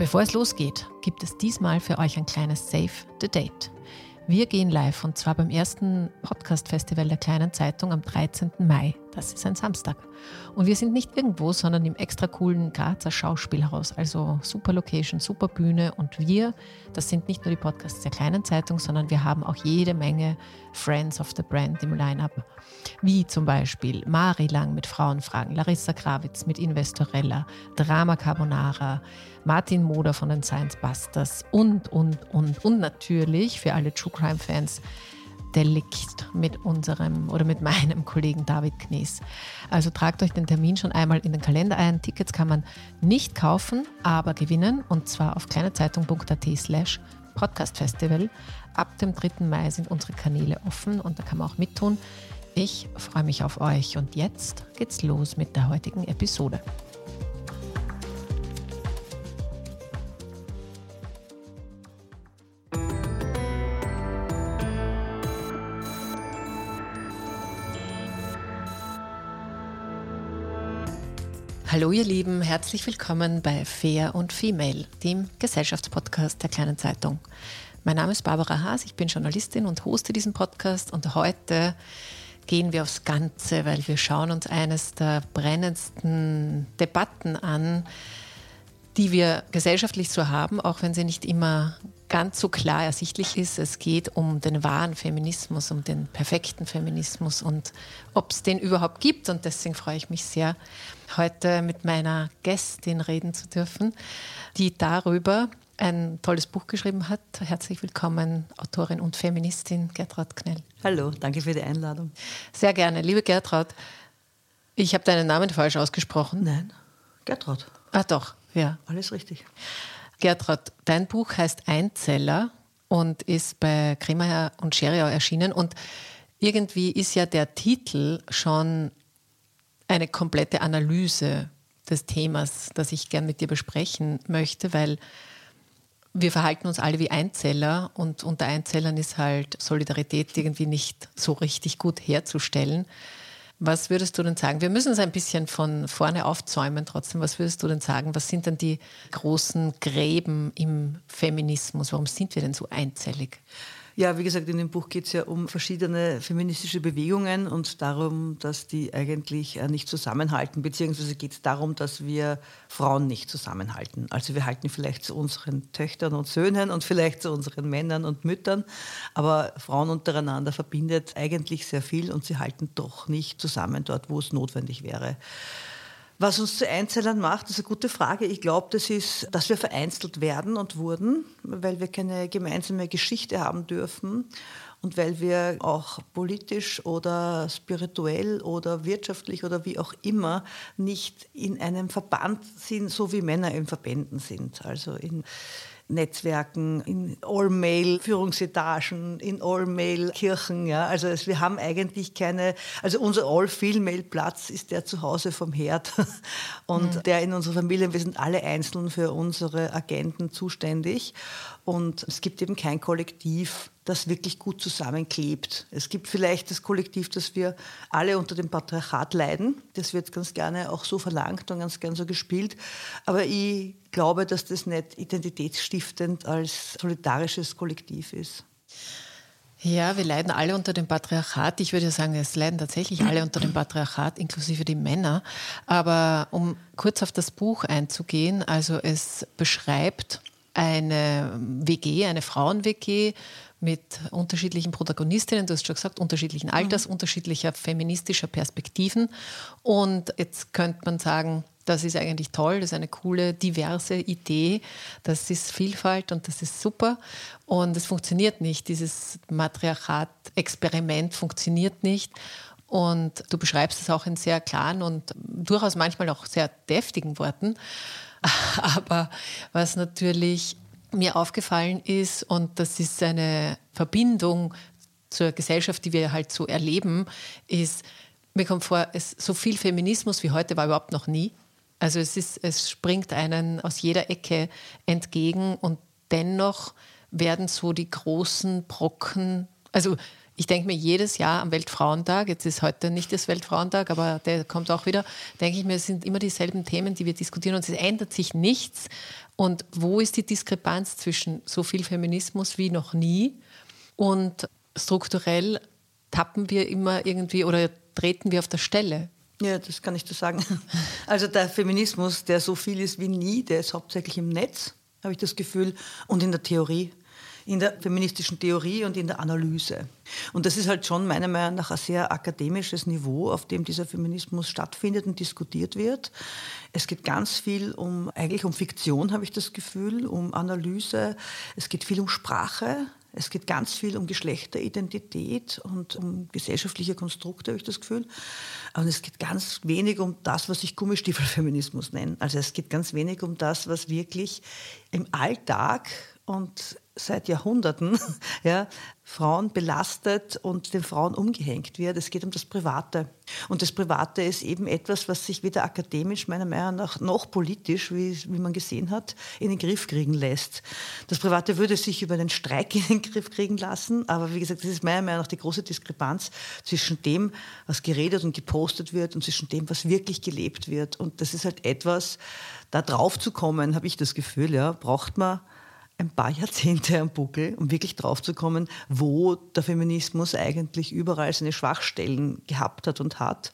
Bevor es losgeht, gibt es diesmal für euch ein kleines Save the Date. Wir gehen live und zwar beim ersten Podcast-Festival der Kleinen Zeitung am 13. Mai. Das ist ein Samstag. Und wir sind nicht irgendwo, sondern im extra coolen Grazer Schauspielhaus. Also super Location, super Bühne. Und wir, das sind nicht nur die Podcasts der Kleinen Zeitung, sondern wir haben auch jede Menge Friends of the Brand im Line-Up. Wie zum Beispiel Mari Lang mit Frauenfragen, Larissa Krawitz mit Investorella, Drama Carbonara, Martin Moder von den Science Busters und, und, und, und natürlich für alle True Crime Fans Delikt mit unserem oder mit meinem Kollegen David Knies. Also tragt euch den Termin schon einmal in den Kalender ein. Tickets kann man nicht kaufen, aber gewinnen und zwar auf kleinezeitung.at slash podcastfestival. Ab dem 3. Mai sind unsere Kanäle offen und da kann man auch mittun. Ich freue mich auf euch und jetzt geht's los mit der heutigen Episode. Hallo ihr Lieben, herzlich willkommen bei Fair und Female, dem Gesellschaftspodcast der kleinen Zeitung. Mein Name ist Barbara Haas, ich bin Journalistin und hoste diesen Podcast und heute gehen wir aufs Ganze, weil wir schauen uns eines der brennendsten Debatten an, die wir gesellschaftlich so haben, auch wenn sie nicht immer ganz so klar ersichtlich ist. Es geht um den wahren Feminismus, um den perfekten Feminismus und ob es den überhaupt gibt. Und deswegen freue ich mich sehr, heute mit meiner Gästin reden zu dürfen, die darüber ein tolles Buch geschrieben hat. Herzlich willkommen, Autorin und Feministin Gertraud Knell. Hallo, danke für die Einladung. Sehr gerne. Liebe Gertraud, ich habe deinen Namen falsch ausgesprochen. Nein, Gertraud. Ah doch, ja. Alles richtig. Gertrud, dein Buch heißt Einzeller und ist bei Kremer und Scheriau erschienen. Und irgendwie ist ja der Titel schon eine komplette Analyse des Themas, das ich gern mit dir besprechen möchte, weil wir verhalten uns alle wie Einzeller und unter Einzellern ist halt Solidarität irgendwie nicht so richtig gut herzustellen. Was würdest du denn sagen? Wir müssen es ein bisschen von vorne aufzäumen trotzdem. Was würdest du denn sagen? Was sind denn die großen Gräben im Feminismus? Warum sind wir denn so einzellig? Ja, wie gesagt, in dem Buch geht es ja um verschiedene feministische Bewegungen und darum, dass die eigentlich äh, nicht zusammenhalten, beziehungsweise geht es darum, dass wir Frauen nicht zusammenhalten. Also wir halten vielleicht zu unseren Töchtern und Söhnen und vielleicht zu unseren Männern und Müttern, aber Frauen untereinander verbindet eigentlich sehr viel und sie halten doch nicht zusammen dort, wo es notwendig wäre. Was uns zu Einzellern macht, ist eine gute Frage. Ich glaube, das ist, dass wir vereinzelt werden und wurden, weil wir keine gemeinsame Geschichte haben dürfen und weil wir auch politisch oder spirituell oder wirtschaftlich oder wie auch immer nicht in einem Verband sind, so wie Männer in Verbänden sind. Also in Netzwerken, in All-Male-Führungsetagen, in All-Male-Kirchen. Ja. Also es, wir haben eigentlich keine, also unser All-Female-Platz ist der zu Hause vom Herd und mhm. der in unserer Familie, wir sind alle einzeln für unsere Agenten zuständig und es gibt eben kein Kollektiv, das wirklich gut zusammenklebt. Es gibt vielleicht das Kollektiv, dass wir alle unter dem Patriarchat leiden. Das wird ganz gerne auch so verlangt und ganz gerne so gespielt. Aber ich glaube, dass das nicht identitätsstiftend als solidarisches Kollektiv ist. Ja, wir leiden alle unter dem Patriarchat. Ich würde sagen, es leiden tatsächlich alle unter dem Patriarchat, inklusive die Männer. Aber um kurz auf das Buch einzugehen, also es beschreibt eine WG, eine Frauen-WG mit unterschiedlichen Protagonistinnen, du hast schon gesagt, unterschiedlichen Alters, mhm. unterschiedlicher feministischer Perspektiven. Und jetzt könnte man sagen, das ist eigentlich toll, das ist eine coole, diverse Idee, das ist Vielfalt und das ist super. Und es funktioniert nicht, dieses Matriarchat-Experiment funktioniert nicht. Und du beschreibst es auch in sehr klaren und durchaus manchmal auch sehr deftigen Worten. Aber was natürlich mir aufgefallen ist, und das ist eine Verbindung zur Gesellschaft, die wir halt so erleben, ist, mir kommt vor, es, so viel Feminismus wie heute war überhaupt noch nie. Also es, ist, es springt einen aus jeder Ecke entgegen und dennoch werden so die großen Brocken, also ich denke mir jedes Jahr am Weltfrauentag, jetzt ist heute nicht das Weltfrauentag, aber der kommt auch wieder, denke ich mir, es sind immer dieselben Themen, die wir diskutieren und es ändert sich nichts. Und wo ist die Diskrepanz zwischen so viel Feminismus wie noch nie und strukturell tappen wir immer irgendwie oder treten wir auf der Stelle? Ja, das kann ich dir sagen. Also der Feminismus, der so viel ist wie nie, der ist hauptsächlich im Netz, habe ich das Gefühl, und in der Theorie, in der feministischen Theorie und in der Analyse. Und das ist halt schon meiner Meinung nach ein sehr akademisches Niveau, auf dem dieser Feminismus stattfindet und diskutiert wird. Es geht ganz viel um, eigentlich um Fiktion, habe ich das Gefühl, um Analyse. Es geht viel um Sprache. Es geht ganz viel um Geschlechteridentität und um gesellschaftliche Konstrukte, habe ich das Gefühl. Und es geht ganz wenig um das, was ich Gummistiefelfeminismus nenne. Also es geht ganz wenig um das, was wirklich im Alltag und seit Jahrhunderten ja, Frauen belastet und den Frauen umgehängt wird. Es geht um das Private. Und das Private ist eben etwas, was sich weder akademisch, meiner Meinung nach, noch politisch, wie, wie man gesehen hat, in den Griff kriegen lässt. Das Private würde sich über einen Streik in den Griff kriegen lassen, aber wie gesagt, das ist meiner Meinung nach die große Diskrepanz zwischen dem, was geredet und gepostet wird und zwischen dem, was wirklich gelebt wird. Und das ist halt etwas, da drauf zu kommen, habe ich das Gefühl, ja, braucht man ein paar Jahrzehnte am Buckel, um wirklich draufzukommen, wo der Feminismus eigentlich überall seine Schwachstellen gehabt hat und hat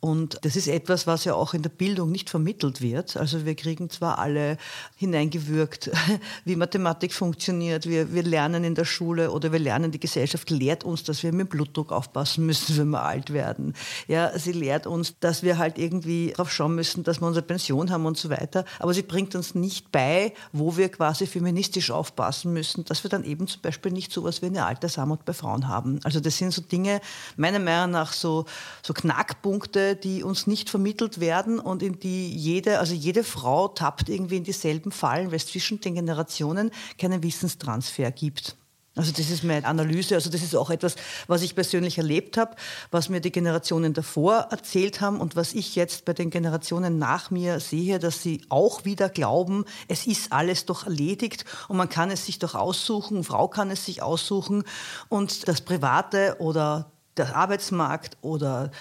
und das ist etwas, was ja auch in der Bildung nicht vermittelt wird. Also wir kriegen zwar alle hineingewürgt, wie Mathematik funktioniert. Wir, wir lernen in der Schule oder wir lernen, die Gesellschaft lehrt uns, dass wir mit Blutdruck aufpassen müssen, wenn wir alt werden. Ja, sie lehrt uns, dass wir halt irgendwie darauf schauen müssen, dass wir unsere Pension haben und so weiter. Aber sie bringt uns nicht bei, wo wir quasi feministisch aufpassen müssen, dass wir dann eben zum Beispiel nicht so etwas wie eine Altersarmut bei Frauen haben. Also das sind so Dinge, meiner Meinung nach so, so Knackpunkte, die uns nicht vermittelt werden und in die jede, also jede Frau tappt irgendwie in dieselben Fallen, weil es zwischen den Generationen keinen Wissenstransfer gibt. Also das ist meine Analyse, also das ist auch etwas, was ich persönlich erlebt habe, was mir die Generationen davor erzählt haben und was ich jetzt bei den Generationen nach mir sehe, dass sie auch wieder glauben, es ist alles doch erledigt und man kann es sich doch aussuchen, Frau kann es sich aussuchen und das Private oder der Arbeitsmarkt oder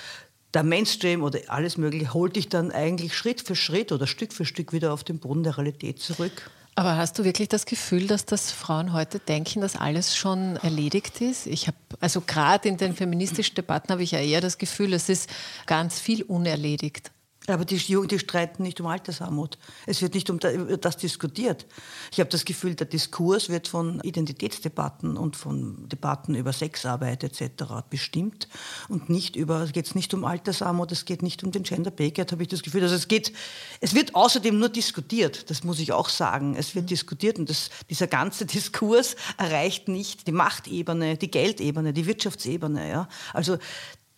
der Mainstream oder alles Mögliche holt dich dann eigentlich Schritt für Schritt oder Stück für Stück wieder auf den Boden der Realität zurück. Aber hast du wirklich das Gefühl, dass das Frauen heute denken, dass alles schon erledigt ist? Ich habe, also gerade in den feministischen Debatten habe ich ja eher das Gefühl, es ist ganz viel unerledigt. Aber die, die streiten nicht um Altersarmut. Es wird nicht um das diskutiert. Ich habe das Gefühl, der Diskurs wird von Identitätsdebatten und von Debatten über Sexarbeit etc. bestimmt und nicht über, es geht nicht um Altersarmut, es geht nicht um den Gender Pay Gap, habe ich das Gefühl. Also es geht, es wird außerdem nur diskutiert, das muss ich auch sagen. Es wird diskutiert und das, dieser ganze Diskurs erreicht nicht die Machtebene, die Geldebene, die Wirtschaftsebene. Ja. Also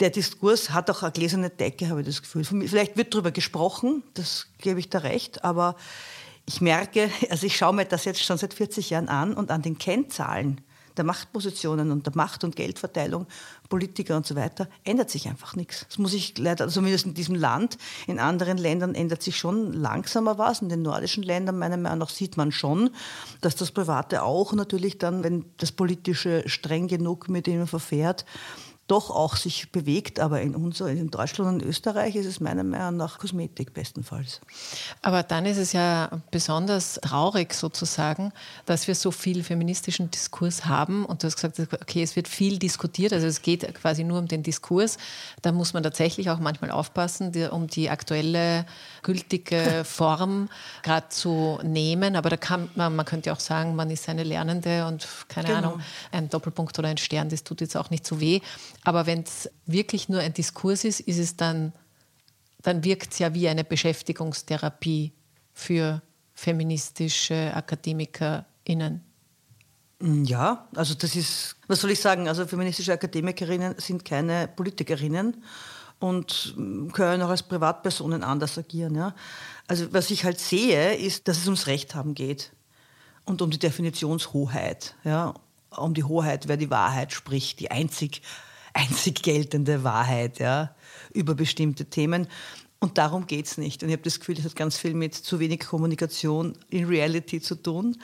der Diskurs hat auch eine gläserne Decke, habe ich das Gefühl. Vielleicht wird darüber gesprochen, das gebe ich da recht, aber ich merke, also ich schaue mir das jetzt schon seit 40 Jahren an und an den Kennzahlen, der Machtpositionen und der Macht- und Geldverteilung, Politiker und so weiter, ändert sich einfach nichts. Das muss ich leider, also zumindest in diesem Land, in anderen Ländern ändert sich schon langsamer was. In den nordischen Ländern, meiner Meinung nach, sieht man schon, dass das Private auch natürlich dann, wenn das Politische streng genug mit ihnen verfährt, doch auch sich bewegt. Aber in, unser, in Deutschland und Österreich ist es meiner Meinung nach Kosmetik bestenfalls. Aber dann ist es ja besonders traurig sozusagen, dass wir so viel feministischen Diskurs haben. Und du hast gesagt, okay, es wird viel diskutiert. Also es geht quasi nur um den Diskurs. Da muss man tatsächlich auch manchmal aufpassen, um die aktuelle gültige Form gerade zu nehmen. Aber da kann man, man könnte auch sagen, man ist eine Lernende und keine genau. Ahnung, ein Doppelpunkt oder ein Stern, das tut jetzt auch nicht so weh. Aber wenn es wirklich nur ein Diskurs ist, ist es dann, dann wirkt es ja wie eine Beschäftigungstherapie für feministische AkademikerInnen. Ja, also das ist, was soll ich sagen, also feministische Akademikerinnen sind keine Politikerinnen und können auch als Privatpersonen anders agieren. Ja. Also was ich halt sehe, ist, dass es ums Recht haben geht und um die Definitionshoheit. Ja. Um die Hoheit, wer die Wahrheit spricht, die einzig einzig geltende Wahrheit ja, über bestimmte Themen. Und darum geht es nicht. Und ich habe das Gefühl, das hat ganz viel mit zu wenig Kommunikation in Reality zu tun,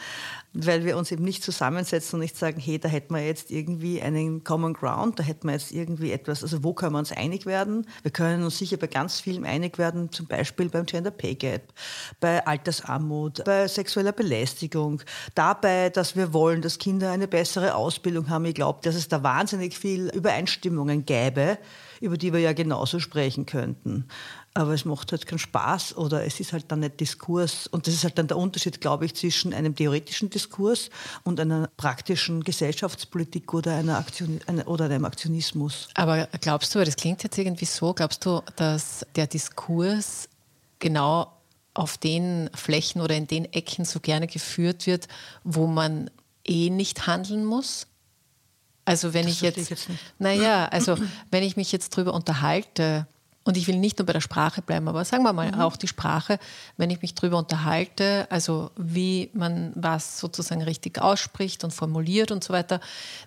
weil wir uns eben nicht zusammensetzen und nicht sagen, hey, da hätten wir jetzt irgendwie einen Common Ground, da hätten wir jetzt irgendwie etwas, also wo können wir uns einig werden? Wir können uns sicher bei ganz vielem einig werden, zum Beispiel beim Gender Pay Gap, bei Altersarmut, bei sexueller Belästigung, dabei, dass wir wollen, dass Kinder eine bessere Ausbildung haben. Ich glaube, dass es da wahnsinnig viel Übereinstimmungen gäbe, über die wir ja genauso sprechen könnten aber es macht halt keinen Spaß oder es ist halt dann nicht Diskurs. Und das ist halt dann der Unterschied, glaube ich, zwischen einem theoretischen Diskurs und einer praktischen Gesellschaftspolitik oder, einer Aktion, oder einem Aktionismus. Aber glaubst du, das klingt jetzt irgendwie so, glaubst du, dass der Diskurs genau auf den Flächen oder in den Ecken so gerne geführt wird, wo man eh nicht handeln muss? Also wenn das ich jetzt, ich jetzt naja, also wenn ich mich jetzt darüber unterhalte, und ich will nicht nur bei der Sprache bleiben, aber sagen wir mal mhm. auch die Sprache, wenn ich mich darüber unterhalte, also wie man was sozusagen richtig ausspricht und formuliert und so weiter,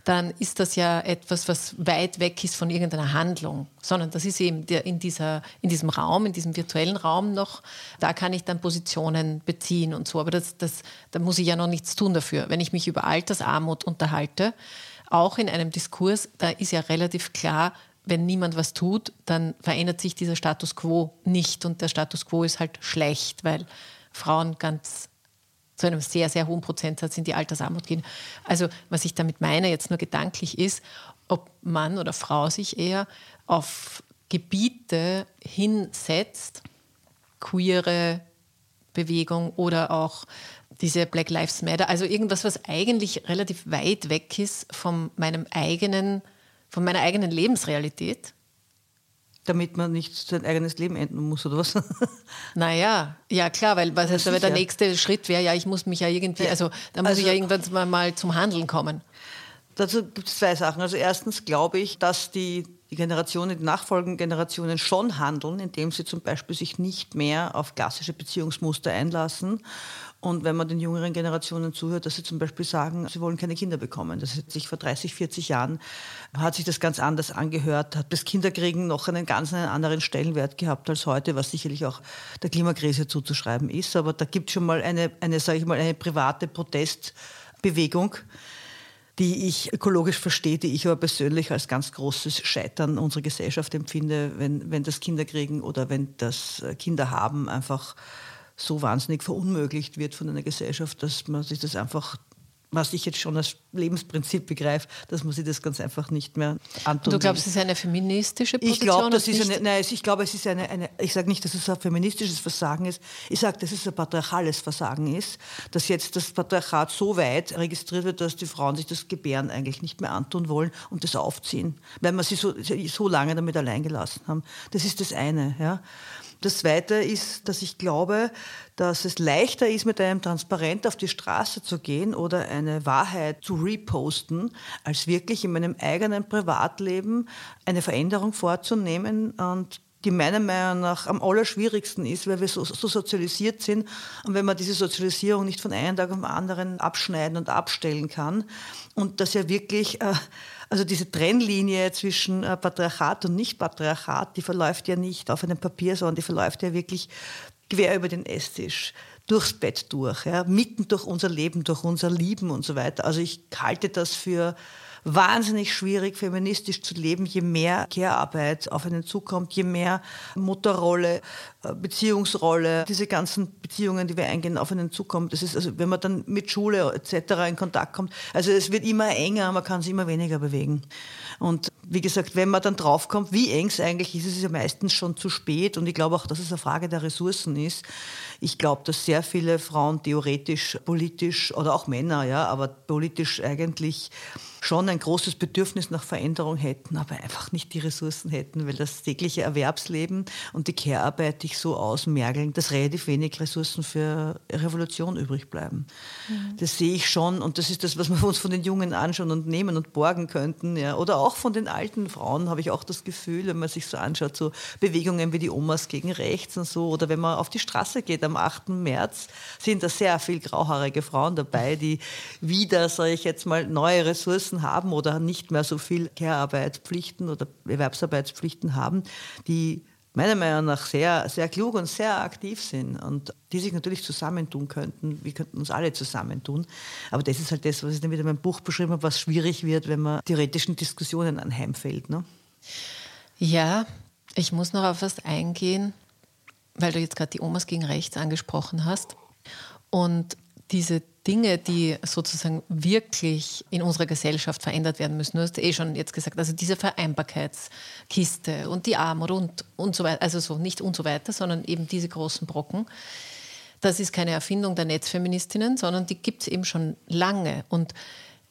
dann ist das ja etwas, was weit weg ist von irgendeiner Handlung, sondern das ist eben der, in, dieser, in diesem Raum, in diesem virtuellen Raum noch, da kann ich dann Positionen beziehen und so, aber das, das, da muss ich ja noch nichts tun dafür. Wenn ich mich über Altersarmut unterhalte, auch in einem Diskurs, da ist ja relativ klar, wenn niemand was tut, dann verändert sich dieser Status quo nicht. Und der Status quo ist halt schlecht, weil Frauen ganz zu einem sehr, sehr hohen Prozentsatz in die Altersarmut gehen. Also was ich damit meine jetzt nur gedanklich ist, ob Mann oder Frau sich eher auf Gebiete hinsetzt, queere Bewegung oder auch diese Black Lives Matter, also irgendwas, was eigentlich relativ weit weg ist von meinem eigenen von meiner eigenen Lebensrealität. Damit man nicht sein eigenes Leben enden muss, oder was? Naja, ja klar, weil was heißt, der nächste Schritt wäre ja, ich muss mich ja irgendwie, also da muss also, ich ja irgendwann mal, mal zum Handeln kommen. Dazu gibt es zwei Sachen. Also erstens glaube ich, dass die, die Generationen, die nachfolgenden Generationen schon handeln, indem sie zum Beispiel sich nicht mehr auf klassische Beziehungsmuster einlassen und wenn man den jüngeren Generationen zuhört, dass sie zum Beispiel sagen, sie wollen keine Kinder bekommen. Das hat sich vor 30, 40 Jahren, hat sich das ganz anders angehört, hat das Kinderkriegen noch einen ganz einen anderen Stellenwert gehabt als heute, was sicherlich auch der Klimakrise zuzuschreiben ist. Aber da gibt es schon mal eine, eine, sage ich mal, eine private Protestbewegung, die ich ökologisch verstehe, die ich aber persönlich als ganz großes Scheitern unserer Gesellschaft empfinde, wenn, wenn das Kinderkriegen oder wenn das Kinderhaben einfach so wahnsinnig verunmöglicht wird von einer Gesellschaft, dass man sich das einfach was ich jetzt schon als Lebensprinzip begreife, dass man sich das ganz einfach nicht mehr antun Du glaubst, es ist eine feministische Position? Ich glaube, das ist eine, nein, ich glaube, es ist eine, eine ich sage nicht, dass es ein feministisches Versagen ist, ich sage, dass es ein patriarchales Versagen ist, dass jetzt das Patriarchat so weit registriert wird, dass die Frauen sich das Gebären eigentlich nicht mehr antun wollen und das aufziehen, weil man sie so, so lange damit allein gelassen haben. Das ist das eine. Ja. Das Zweite ist, dass ich glaube, dass es leichter ist, mit einem Transparent auf die Straße zu gehen oder eine Wahrheit zu reposten, als wirklich in meinem eigenen Privatleben eine Veränderung vorzunehmen. Und die meiner Meinung nach am allerschwierigsten ist, weil wir so, so, sozialisiert sind und wenn man diese Sozialisierung nicht von einem Tag auf den anderen abschneiden und abstellen kann. Und das ja wirklich, äh, also diese Trennlinie zwischen äh, Patriarchat und Nicht-Patriarchat, die verläuft ja nicht auf einem Papier, sondern die verläuft ja wirklich quer über den Esstisch durchs Bett durch, ja, mitten durch unser Leben, durch unser Lieben und so weiter. Also ich halte das für wahnsinnig schwierig, feministisch zu leben, je mehr Care-Arbeit auf einen zukommt, je mehr Mutterrolle, Beziehungsrolle, diese ganzen Beziehungen, die wir eingehen, auf einen zukommen. Das ist also, wenn man dann mit Schule etc. in Kontakt kommt, also es wird immer enger, man kann sich immer weniger bewegen. Und wie gesagt, wenn man dann draufkommt, wie eng es eigentlich ist, ist es ja meistens schon zu spät. Und ich glaube auch, dass es eine Frage der Ressourcen ist. Ich glaube, dass sehr viele Frauen theoretisch, politisch oder auch Männer, ja, aber politisch eigentlich schon ein großes Bedürfnis nach Veränderung hätten, aber einfach nicht die Ressourcen hätten, weil das tägliche Erwerbsleben und die Care-Arbeit dich so ausmergeln, dass relativ wenig Ressourcen für Revolution übrig bleiben. Mhm. Das sehe ich schon und das ist das, was wir uns von den Jungen anschauen und nehmen und borgen könnten. Ja. Oder auch von den alten Frauen habe ich auch das Gefühl, wenn man sich so anschaut, so Bewegungen wie die Omas gegen rechts und so, oder wenn man auf die Straße geht am 8. März, sind da sehr viel grauhaarige Frauen dabei, die wieder, sage ich jetzt mal, neue Ressourcen Ressourcen haben oder nicht mehr so viel Care-Arbeitspflichten oder Erwerbsarbeitspflichten haben, die meiner Meinung nach sehr, sehr klug und sehr aktiv sind und die sich natürlich zusammentun könnten. Wir könnten uns alle zusammentun. Aber das ist halt das, was ich dann wieder in meinem Buch beschrieben habe, was schwierig wird, wenn man theoretischen Diskussionen anheimfällt. Ne? Ja, ich muss noch auf was eingehen, weil du jetzt gerade die Omas gegen rechts angesprochen hast. Und diese Dinge, die sozusagen wirklich in unserer Gesellschaft verändert werden müssen. Du hast eh schon jetzt gesagt, also diese Vereinbarkeitskiste und die Armut und, und so weiter, also so nicht und so weiter, sondern eben diese großen Brocken. Das ist keine Erfindung der Netzfeministinnen, sondern die gibt es eben schon lange. Und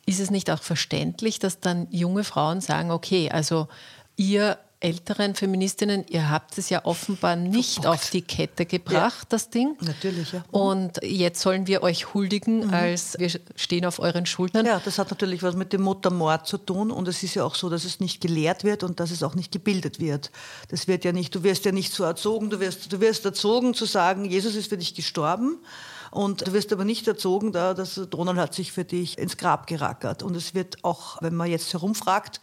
ist es nicht auch verständlich, dass dann junge Frauen sagen, okay, also ihr älteren Feministinnen, ihr habt es ja offenbar nicht Verbockt. auf die Kette gebracht, ja. das Ding. Natürlich, ja. Und jetzt sollen wir euch huldigen, mhm. als wir stehen auf euren Schultern. Ja, das hat natürlich was mit dem Muttermord zu tun. Und es ist ja auch so, dass es nicht gelehrt wird und dass es auch nicht gebildet wird. Das wird ja nicht, du wirst ja nicht so erzogen, du wirst, du wirst erzogen zu sagen, Jesus ist für dich gestorben. Und du wirst aber nicht erzogen, da, dass Donald hat sich für dich ins Grab gerackert. Und es wird auch, wenn man jetzt herumfragt,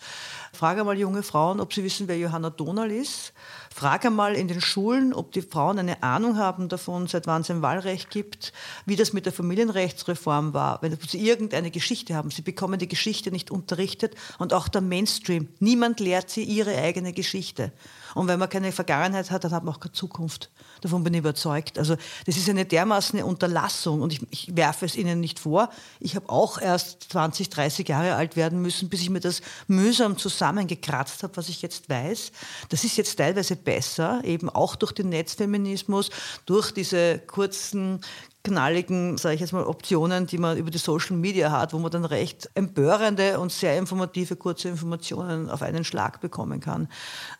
frage mal junge Frauen, ob sie wissen, wer Johanna Donald ist. Frage mal in den Schulen, ob die Frauen eine Ahnung haben davon, seit wann es ein Wahlrecht gibt, wie das mit der Familienrechtsreform war, wenn sie irgendeine Geschichte haben. Sie bekommen die Geschichte nicht unterrichtet und auch der Mainstream. Niemand lehrt sie ihre eigene Geschichte. Und wenn man keine Vergangenheit hat, dann hat man auch keine Zukunft. Davon bin ich überzeugt. Also das ist eine dermaßen Unterlassung und ich, ich werfe es Ihnen nicht vor. Ich habe auch erst 20, 30 Jahre alt werden müssen, bis ich mir das mühsam zusammengekratzt habe, was ich jetzt weiß. Das ist jetzt teilweise besser, eben auch durch den Netzfeminismus, durch diese kurzen knalligen, sage ich jetzt mal, Optionen, die man über die Social Media hat, wo man dann recht empörende und sehr informative, kurze Informationen auf einen Schlag bekommen kann.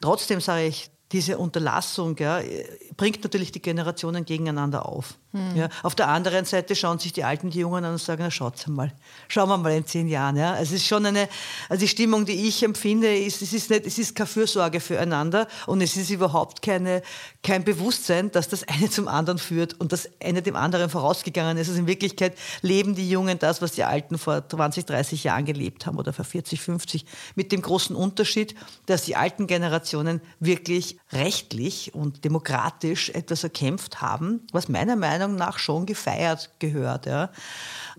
Trotzdem sage ich, diese Unterlassung ja, bringt natürlich die Generationen gegeneinander auf. Hm. Ja. Auf der anderen Seite schauen sich die Alten die Jungen an und sagen, na schaut mal, schauen wir mal in zehn Jahren. Ja. Es ist schon eine, also die Stimmung, die ich empfinde, ist, es ist nicht, es ist keine Fürsorge füreinander und es ist überhaupt keine, kein Bewusstsein, dass das eine zum anderen führt und das eine dem anderen vorausgegangen ist. Also in Wirklichkeit leben die Jungen das, was die Alten vor 20, 30 Jahren gelebt haben oder vor 40, 50, mit dem großen Unterschied, dass die alten Generationen wirklich rechtlich und demokratisch etwas erkämpft haben, was meiner Meinung nach schon gefeiert gehört. Ja.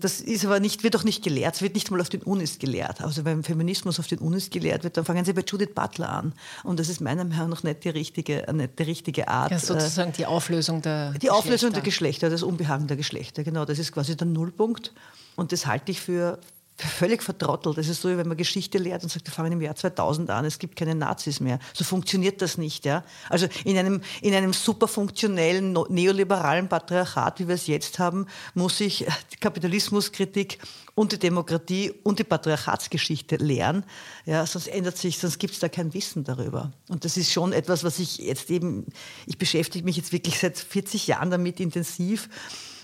Das ist aber nicht, wird auch nicht gelehrt, es wird nicht mal auf den Unis gelehrt. Also wenn Feminismus auf den Unis gelehrt wird, dann fangen sie bei Judith Butler an. Und das ist meiner Meinung nach nicht die richtige, nicht die richtige Art. Ja, sozusagen die Auflösung der Die Auflösung der Geschlechter, das Unbehagen der Geschlechter, genau. Das ist quasi der Nullpunkt. Und das halte ich für völlig vertrottelt. Das ist so, wie wenn man Geschichte lehrt und sagt, wir fangen im Jahr 2000 an, es gibt keine Nazis mehr. So funktioniert das nicht. Ja? Also in einem, in einem super funktionellen, neoliberalen Patriarchat, wie wir es jetzt haben, muss ich die Kapitalismuskritik und die Demokratie und die Patriarchatsgeschichte lernen. Ja, sonst ändert sich, sonst gibt es da kein Wissen darüber. Und das ist schon etwas, was ich jetzt eben, ich beschäftige mich jetzt wirklich seit 40 Jahren damit intensiv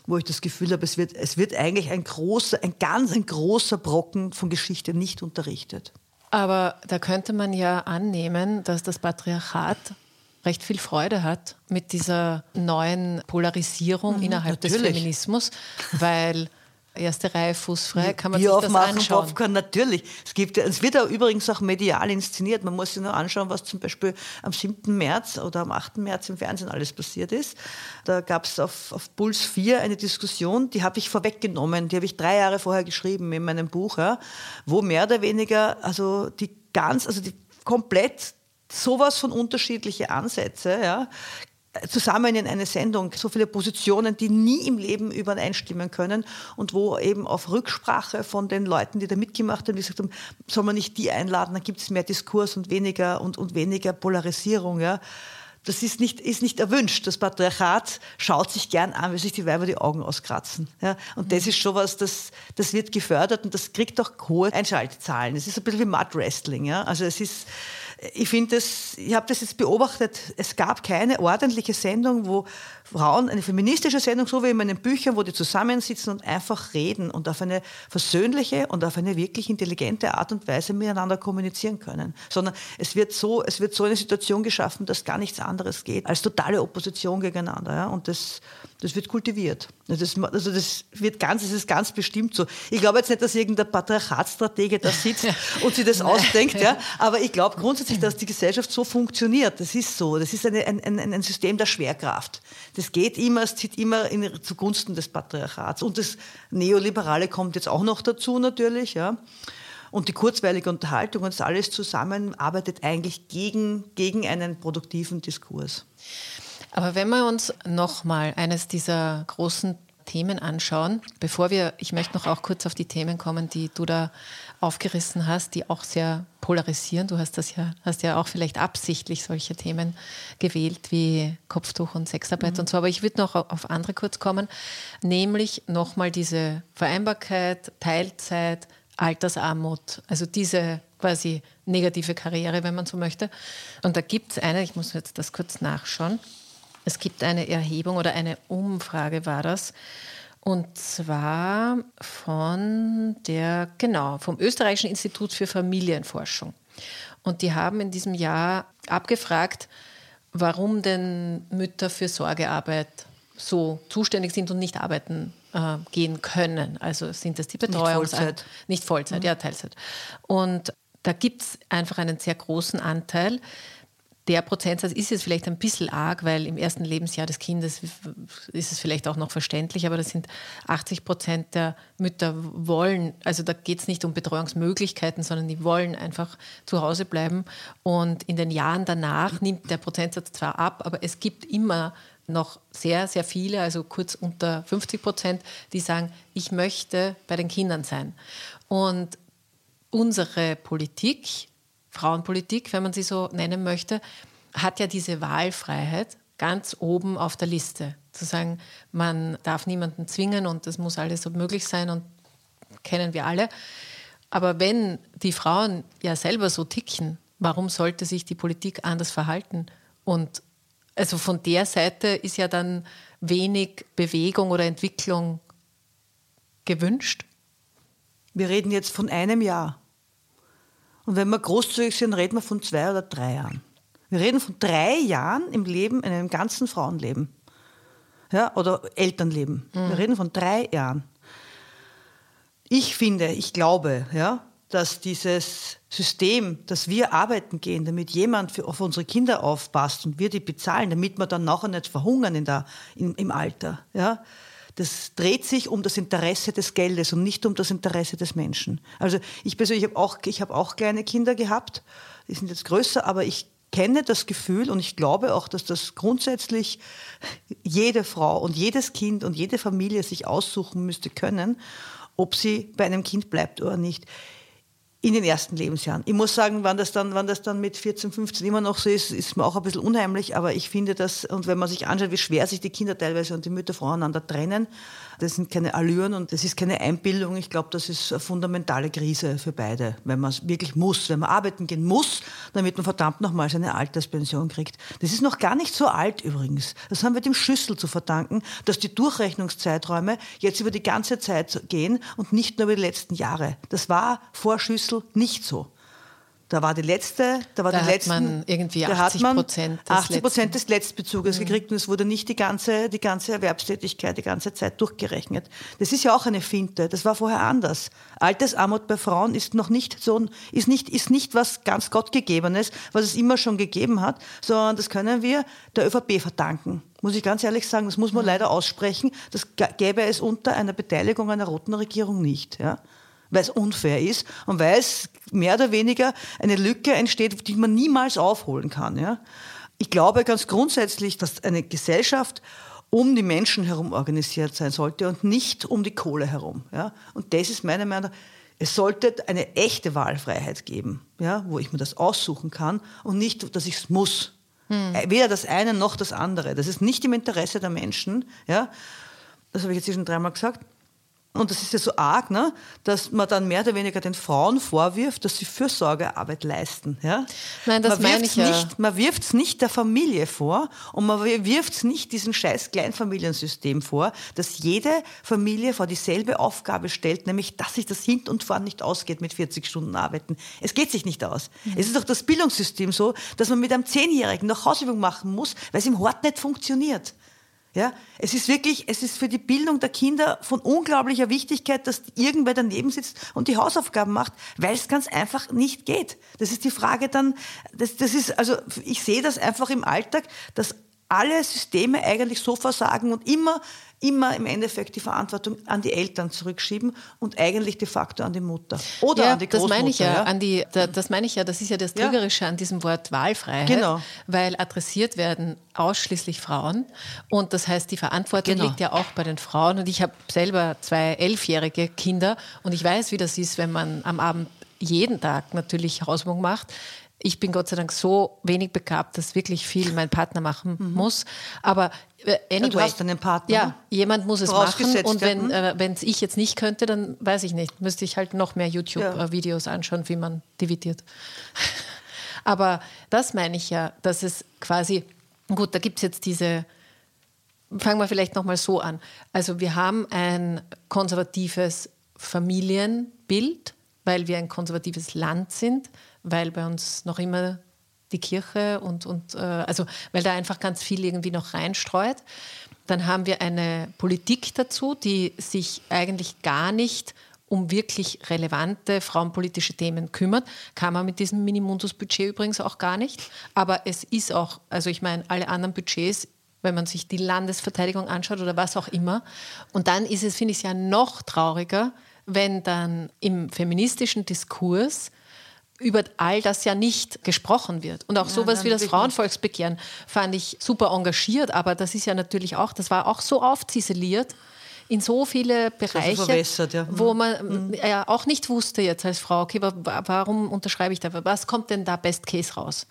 wo ich das Gefühl habe, es wird, es wird eigentlich ein großer, ein ganz ein großer Brocken von Geschichte nicht unterrichtet. Aber da könnte man ja annehmen, dass das Patriarchat recht viel Freude hat mit dieser neuen Polarisierung mhm, innerhalb natürlich. des Feminismus, weil erste Reihe fußfrei, kann man Bier sich das anschauen. Popcorn, natürlich. Es, gibt, es wird ja übrigens auch medial inszeniert. Man muss sich nur anschauen, was zum Beispiel am 7. März oder am 8. März im Fernsehen alles passiert ist. Da gab es auf, auf Puls 4 eine Diskussion, die habe ich vorweggenommen, die habe ich drei Jahre vorher geschrieben in meinem Buch, ja, wo mehr oder weniger, also die ganz, also die komplett sowas von unterschiedliche Ansätze, ja, zusammen in eine Sendung, so viele Positionen, die nie im Leben übereinstimmen können und wo eben auf Rücksprache von den Leuten, die da mitgemacht haben, die gesagt haben, soll man nicht die einladen, dann gibt es mehr Diskurs und weniger und, und weniger Polarisierung. Ja. Das ist nicht, ist nicht erwünscht. Das Patriarchat schaut sich gern an, wie sich die Weiber die Augen auskratzen. Ja. Und das ist schon was, das, das wird gefördert und das kriegt auch hohe Einschaltzahlen. Es ist ein bisschen wie Mud Wrestling. Ja. Also es ist, ich finde das, ich habe das jetzt beobachtet, es gab keine ordentliche Sendung, wo Frauen, eine feministische Sendung, so wie in meinen Büchern, wo die zusammensitzen und einfach reden und auf eine versöhnliche und auf eine wirklich intelligente Art und Weise miteinander kommunizieren können. Sondern es wird so, es wird so eine Situation geschaffen, dass gar nichts anderes geht als totale Opposition gegeneinander. Ja? Und das, das wird kultiviert. Das, also das wird ganz, das ist ganz bestimmt so. Ich glaube jetzt nicht, dass irgendein Patriarchatsstratege da sitzt und sich das ausdenkt, ja? aber ich glaube grundsätzlich, dass die Gesellschaft so funktioniert. Das ist so. Das ist eine, ein, ein, ein System der Schwerkraft. Das geht immer, es zieht immer in, zugunsten des Patriarchats. Und das Neoliberale kommt jetzt auch noch dazu natürlich. Ja? Und die kurzweilige Unterhaltung und das alles zusammen arbeitet eigentlich gegen, gegen einen produktiven Diskurs. Aber wenn wir uns nochmal eines dieser großen Themen anschauen, bevor wir, ich möchte noch auch kurz auf die Themen kommen, die du da aufgerissen hast, die auch sehr polarisieren. Du hast das ja, hast ja auch vielleicht absichtlich solche Themen gewählt wie Kopftuch und Sexarbeit mhm. und so. Aber ich würde noch auf andere kurz kommen, nämlich nochmal diese Vereinbarkeit, Teilzeit, Altersarmut, also diese quasi negative Karriere, wenn man so möchte. Und da gibt es eine, ich muss jetzt das kurz nachschauen, es gibt eine Erhebung oder eine Umfrage war das. Und zwar von der, genau, vom Österreichischen Institut für Familienforschung. Und die haben in diesem Jahr abgefragt, warum denn Mütter für Sorgearbeit so zuständig sind und nicht arbeiten äh, gehen können. Also sind das die Betreuung? Nicht Vollzeit. Nicht Vollzeit, mhm. ja, Teilzeit. Und da gibt es einfach einen sehr großen Anteil, der Prozentsatz ist jetzt vielleicht ein bisschen arg, weil im ersten Lebensjahr des Kindes ist es vielleicht auch noch verständlich, aber das sind 80 Prozent der Mütter wollen, also da geht es nicht um Betreuungsmöglichkeiten, sondern die wollen einfach zu Hause bleiben. Und in den Jahren danach nimmt der Prozentsatz zwar ab, aber es gibt immer noch sehr, sehr viele, also kurz unter 50 Prozent, die sagen, ich möchte bei den Kindern sein. Und unsere Politik, Frauenpolitik, wenn man sie so nennen möchte, hat ja diese Wahlfreiheit ganz oben auf der Liste. Zu sagen, man darf niemanden zwingen und das muss alles so möglich sein und kennen wir alle. Aber wenn die Frauen ja selber so ticken, warum sollte sich die Politik anders verhalten? Und also von der Seite ist ja dann wenig Bewegung oder Entwicklung gewünscht. Wir reden jetzt von einem Jahr. Und wenn wir großzügig sind, reden wir von zwei oder drei Jahren. Wir reden von drei Jahren im Leben, in einem ganzen Frauenleben. Ja, oder Elternleben. Mhm. Wir reden von drei Jahren. Ich finde, ich glaube, ja, dass dieses System, dass wir arbeiten gehen, damit jemand für, auf unsere Kinder aufpasst und wir die bezahlen, damit wir dann nachher nicht verhungern in der, in, im Alter, ja, das dreht sich um das Interesse des Geldes und nicht um das Interesse des Menschen. Also ich persönlich habe auch, ich habe auch kleine Kinder gehabt, die sind jetzt größer, aber ich kenne das Gefühl und ich glaube auch, dass das grundsätzlich jede Frau und jedes Kind und jede Familie sich aussuchen müsste können, ob sie bei einem Kind bleibt oder nicht in den ersten Lebensjahren. Ich muss sagen, wann das dann, wann das dann mit 14, 15 immer noch so ist, ist mir auch ein bisschen unheimlich, aber ich finde das, und wenn man sich anschaut, wie schwer sich die Kinder teilweise und die Mütter voneinander trennen, das sind keine Allüren und das ist keine Einbildung. Ich glaube, das ist eine fundamentale Krise für beide, wenn man es wirklich muss, wenn man arbeiten gehen muss, damit man verdammt nochmal seine Alterspension kriegt. Das ist noch gar nicht so alt übrigens. Das haben wir dem Schüssel zu verdanken, dass die Durchrechnungszeiträume jetzt über die ganze Zeit gehen und nicht nur über die letzten Jahre. Das war vor Schüssel nicht so. Da war die letzte, da war da die hat letzten, man irgendwie 80 Prozent des 80 Prozent des Letztbezuges mhm. gekriegt und es wurde nicht die ganze, die ganze Erwerbstätigkeit, die ganze Zeit durchgerechnet. Das ist ja auch eine Finte. Das war vorher anders. Altersarmut bei Frauen ist noch nicht so, ist nicht, ist nicht was ganz Gottgegebenes, was es immer schon gegeben hat, sondern das können wir der ÖVP verdanken. Muss ich ganz ehrlich sagen, das muss man mhm. leider aussprechen. Das gäbe es unter einer Beteiligung einer roten Regierung nicht. Ja? Weil es unfair ist und weil es mehr oder weniger eine Lücke entsteht, die man niemals aufholen kann. Ja? Ich glaube ganz grundsätzlich, dass eine Gesellschaft um die Menschen herum organisiert sein sollte und nicht um die Kohle herum. Ja? Und das ist meiner Meinung nach, es sollte eine echte Wahlfreiheit geben, ja? wo ich mir das aussuchen kann und nicht, dass ich es muss. Hm. Weder das eine noch das andere. Das ist nicht im Interesse der Menschen. Ja? Das habe ich jetzt schon dreimal gesagt. Und das ist ja so arg, ne? dass man dann mehr oder weniger den Frauen vorwirft, dass sie Fürsorgearbeit leisten. Ja? Nein, das man meine ich ja. Nicht, man wirft es nicht der Familie vor und man wirft es nicht diesem scheiß Kleinfamiliensystem vor, dass jede Familie vor dieselbe Aufgabe stellt, nämlich dass sich das Hin und Vorn nicht ausgeht mit 40 Stunden Arbeiten. Es geht sich nicht aus. Mhm. Es ist doch das Bildungssystem so, dass man mit einem Zehnjährigen noch Hausübung machen muss, weil es im Hort nicht funktioniert. Ja, es ist wirklich, es ist für die Bildung der Kinder von unglaublicher Wichtigkeit, dass irgendwer daneben sitzt und die Hausaufgaben macht, weil es ganz einfach nicht geht. Das ist die Frage dann, das, das ist, also ich sehe das einfach im Alltag, dass alle Systeme eigentlich so versagen und immer immer im Endeffekt die Verantwortung an die Eltern zurückschieben und eigentlich de facto an die Mutter oder ja, an die Großmutter. Das meine ich ja, ja. An die, da, das meine ich ja, das ist ja das Trügerische ja. an diesem Wort Wahlfreiheit, genau. weil adressiert werden ausschließlich Frauen und das heißt, die Verantwortung genau. liegt ja auch bei den Frauen und ich habe selber zwei elfjährige Kinder und ich weiß, wie das ist, wenn man am Abend jeden Tag natürlich Hausübung macht ich bin Gott sei Dank so wenig begabt, dass wirklich viel mein Partner machen mhm. muss. Aber äh, anyway, ja, du hast einen Partner. Ja, jemand muss es machen. Und wenn äh, es ich jetzt nicht könnte, dann weiß ich nicht. Müsste ich halt noch mehr YouTube-Videos ja. anschauen, wie man dividiert. Aber das meine ich ja, dass es quasi, gut, da gibt es jetzt diese, fangen wir vielleicht nochmal so an. Also wir haben ein konservatives Familienbild, weil wir ein konservatives Land sind weil bei uns noch immer die Kirche und, und äh, also weil da einfach ganz viel irgendwie noch reinstreut. Dann haben wir eine Politik dazu, die sich eigentlich gar nicht um wirklich relevante frauenpolitische Themen kümmert. Kann man mit diesem Minimundus-Budget übrigens auch gar nicht. Aber es ist auch, also ich meine, alle anderen Budgets, wenn man sich die Landesverteidigung anschaut oder was auch immer. Und dann ist es, finde ich, ja noch trauriger, wenn dann im feministischen Diskurs über all das ja nicht gesprochen wird. Und auch ja, sowas wie das Frauenvolksbegehren fand ich super engagiert, aber das ist ja natürlich auch, das war auch so aufziseliert in so viele Bereiche, ja. wo man mhm. ja auch nicht wusste jetzt als Frau, okay, warum unterschreibe ich da, was kommt denn da Best Case raus?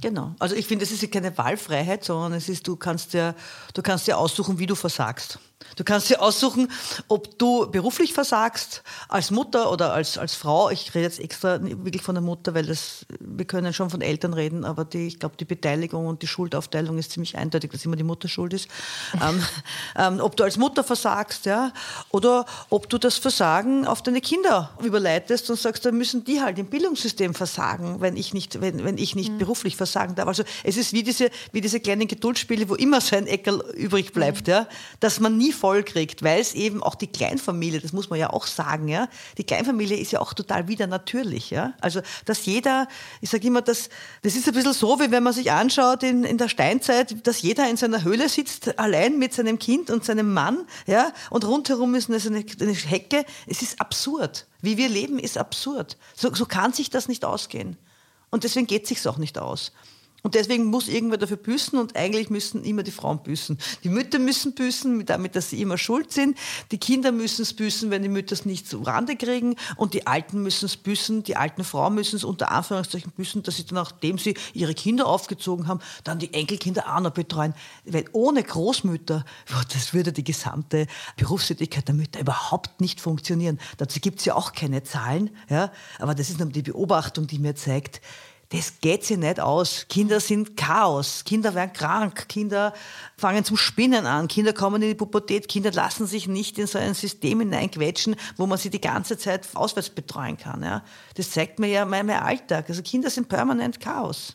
Genau. Also ich finde, es ist ja keine Wahlfreiheit, sondern es ist, du kannst ja, du kannst ja aussuchen, wie du versagst. Du kannst dir aussuchen, ob du beruflich versagst, als Mutter oder als, als Frau. Ich rede jetzt extra wirklich von der Mutter, weil das, wir können schon von Eltern reden, aber die, ich glaube, die Beteiligung und die Schuldaufteilung ist ziemlich eindeutig, dass immer die Mutter schuld ist. ähm, ähm, ob du als Mutter versagst, ja, oder ob du das Versagen auf deine Kinder überleitest und sagst, da müssen die halt im Bildungssystem versagen, wenn ich nicht, wenn, wenn ich nicht mhm. beruflich versagen darf. Also es ist wie diese, wie diese kleinen Geduldsspiele, wo immer so ein Eckel übrig bleibt, mhm. ja, dass man nie voll kriegt, weil es eben auch die Kleinfamilie, das muss man ja auch sagen, ja, die Kleinfamilie ist ja auch total wieder natürlich, ja. Also, dass jeder, ich sage immer, dass, das ist ein bisschen so, wie wenn man sich anschaut in, in der Steinzeit, dass jeder in seiner Höhle sitzt, allein mit seinem Kind und seinem Mann, ja, und rundherum ist eine, eine Hecke. Es ist absurd. Wie wir leben, ist absurd. So, so kann sich das nicht ausgehen. Und deswegen geht es sich auch nicht aus. Und deswegen muss irgendwer dafür büßen und eigentlich müssen immer die Frauen büßen. Die Mütter müssen büßen, damit, dass sie immer schuld sind. Die Kinder müssen es büßen, wenn die Mütter es nicht zu Rande kriegen. Und die Alten müssen es büßen, die alten Frauen müssen es unter Anführungszeichen büßen, dass sie dann, nachdem sie ihre Kinder aufgezogen haben, dann die Enkelkinder auch noch betreuen. Weil ohne Großmütter, das würde die gesamte Berufstätigkeit der Mütter überhaupt nicht funktionieren. Dazu gibt es ja auch keine Zahlen. Ja? Aber das ist die Beobachtung, die mir zeigt, das geht sich nicht aus. Kinder sind Chaos. Kinder werden krank. Kinder fangen zum Spinnen an. Kinder kommen in die Pubertät. Kinder lassen sich nicht in so ein System hineinquetschen, wo man sie die ganze Zeit auswärts betreuen kann. Ja. Das zeigt mir ja mein, mein Alltag. Also Kinder sind permanent Chaos.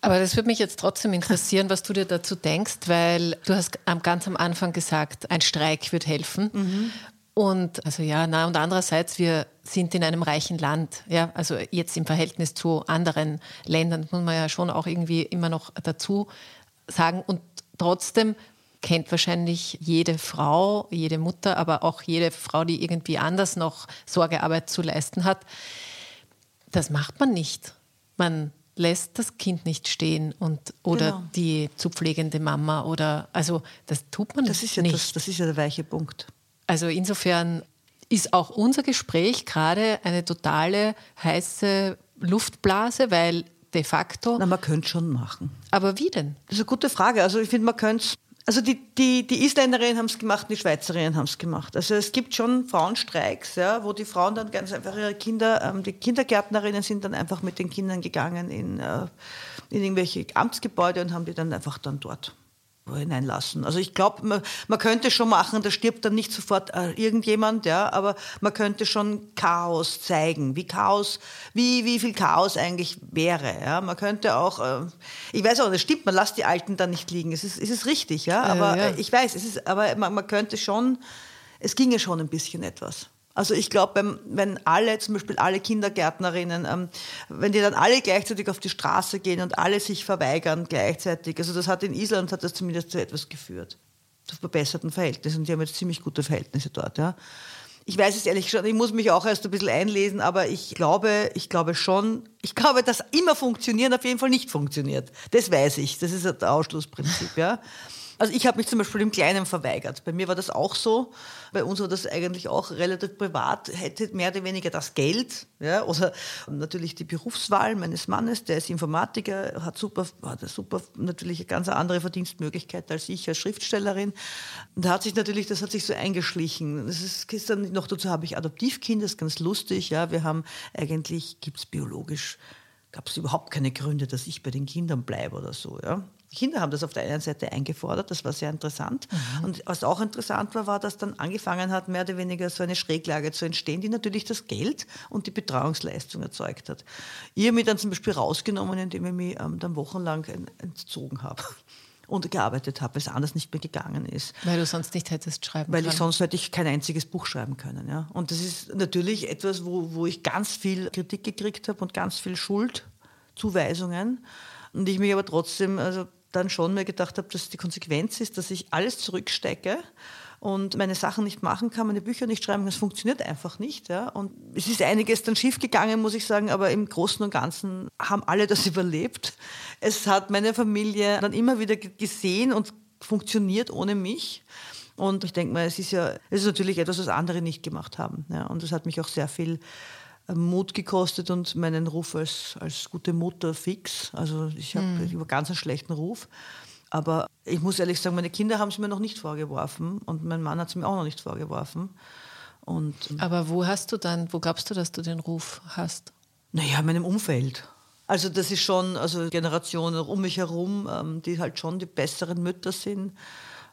Aber das würde mich jetzt trotzdem interessieren, was du dir dazu denkst, weil du hast ganz am Anfang gesagt, ein Streik wird helfen. Mhm. Und also ja, na und andererseits, wir sind in einem reichen Land, ja, also jetzt im Verhältnis zu anderen Ländern, muss man ja schon auch irgendwie immer noch dazu sagen. Und trotzdem kennt wahrscheinlich jede Frau, jede Mutter, aber auch jede Frau, die irgendwie anders noch Sorgearbeit zu leisten hat. Das macht man nicht. Man lässt das Kind nicht stehen und oder genau. die zu pflegende Mama oder also das tut man das ist ja nicht. Das, das ist ja der weiche Punkt. Also insofern ist auch unser Gespräch gerade eine totale heiße Luftblase, weil de facto. Na, man könnte schon machen. Aber wie denn? Das ist eine gute Frage. Also ich finde, man könnte also die, die, die Isländerinnen haben es gemacht, die Schweizerinnen haben es gemacht. Also es gibt schon Frauenstreiks, ja, wo die Frauen dann ganz einfach ihre Kinder, ähm, die Kindergärtnerinnen sind dann einfach mit den Kindern gegangen in, äh, in irgendwelche Amtsgebäude und haben die dann einfach dann dort hineinlassen. Also ich glaube, man, man, könnte schon machen, da stirbt dann nicht sofort äh, irgendjemand, ja, aber man könnte schon Chaos zeigen, wie Chaos, wie, wie viel Chaos eigentlich wäre. Ja. Man könnte auch, äh, ich weiß auch, das stimmt, man lässt die Alten dann nicht liegen. Es ist, es ist richtig, ja, aber ja, ja. ich weiß, es ist, aber man, man könnte schon, es ginge schon ein bisschen etwas. Also ich glaube, wenn alle, zum Beispiel alle Kindergärtnerinnen, ähm, wenn die dann alle gleichzeitig auf die Straße gehen und alle sich verweigern gleichzeitig, also das hat in Island hat das zumindest zu etwas geführt, zu verbesserten Verhältnissen. Die haben jetzt ziemlich gute Verhältnisse dort. Ja. Ich weiß es ehrlich gesagt, ich muss mich auch erst ein bisschen einlesen, aber ich glaube, ich glaube schon, ich glaube, dass immer funktionieren auf jeden Fall nicht funktioniert. Das weiß ich. Das ist das Ausschlussprinzip, ja. Also ich habe mich zum Beispiel im Kleinen verweigert. Bei mir war das auch so. Bei uns war das eigentlich auch relativ privat. Hätte mehr oder weniger das Geld, ja, oder natürlich die Berufswahl meines Mannes, der ist Informatiker, hat super, hat super natürlich eine ganz andere Verdienstmöglichkeit als ich als Schriftstellerin. Und da hat sich natürlich, das hat sich so eingeschlichen. Das ist, dann noch dazu habe ich Adoptivkinder, das ist ganz lustig. Ja, wir haben eigentlich gibt es biologisch gab es überhaupt keine Gründe, dass ich bei den Kindern bleibe oder so. Ja. Die Kinder haben das auf der einen Seite eingefordert, das war sehr interessant. Mhm. Und was auch interessant war, war, dass dann angefangen hat, mehr oder weniger so eine Schräglage zu entstehen, die natürlich das Geld und die Betreuungsleistung erzeugt hat. Ich habe mich dann zum Beispiel rausgenommen, indem ich mich ähm, dann wochenlang entzogen habe und gearbeitet habe, weil es anders nicht mehr gegangen ist. Weil du sonst nicht hättest schreiben Weil können. ich sonst hätte ich kein einziges Buch schreiben können. Ja. Und das ist natürlich etwas, wo, wo ich ganz viel Kritik gekriegt habe und ganz viel Schuldzuweisungen. Und ich mich aber trotzdem also dann schon mir gedacht habe, dass die Konsequenz ist, dass ich alles zurückstecke und meine Sachen nicht machen kann, meine Bücher nicht schreiben kann. Es funktioniert einfach nicht. Ja. Und es ist einiges dann schiefgegangen, muss ich sagen, aber im Großen und Ganzen haben alle das überlebt. Es hat meine Familie dann immer wieder gesehen und funktioniert ohne mich. Und ich denke mal, es ist ja, es ist natürlich etwas, was andere nicht gemacht haben. Ja. Und das hat mich auch sehr viel Mut gekostet und meinen Ruf als, als gute Mutter fix. Also ich habe mhm. ganz einen schlechten Ruf. Aber ich muss ehrlich sagen, meine Kinder haben es mir noch nicht vorgeworfen und mein Mann hat es mir auch noch nicht vorgeworfen. Und, Aber wo hast du dann, wo glaubst du, dass du den Ruf hast? Naja, in meinem Umfeld. Also das ist schon, also Generationen um mich herum, ähm, die halt schon die besseren Mütter sind.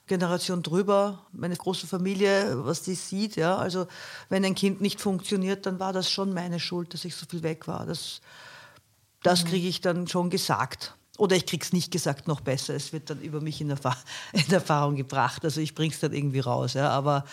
Generation drüber, meine große Familie, was die sieht. Ja? Also wenn ein Kind nicht funktioniert, dann war das schon meine Schuld, dass ich so viel weg war. Das, das mhm. kriege ich dann schon gesagt. Oder ich kriege es nicht gesagt, noch besser. Es wird dann über mich in, Erfahr in Erfahrung gebracht. Also ich bringe es dann irgendwie raus. Ja? Aber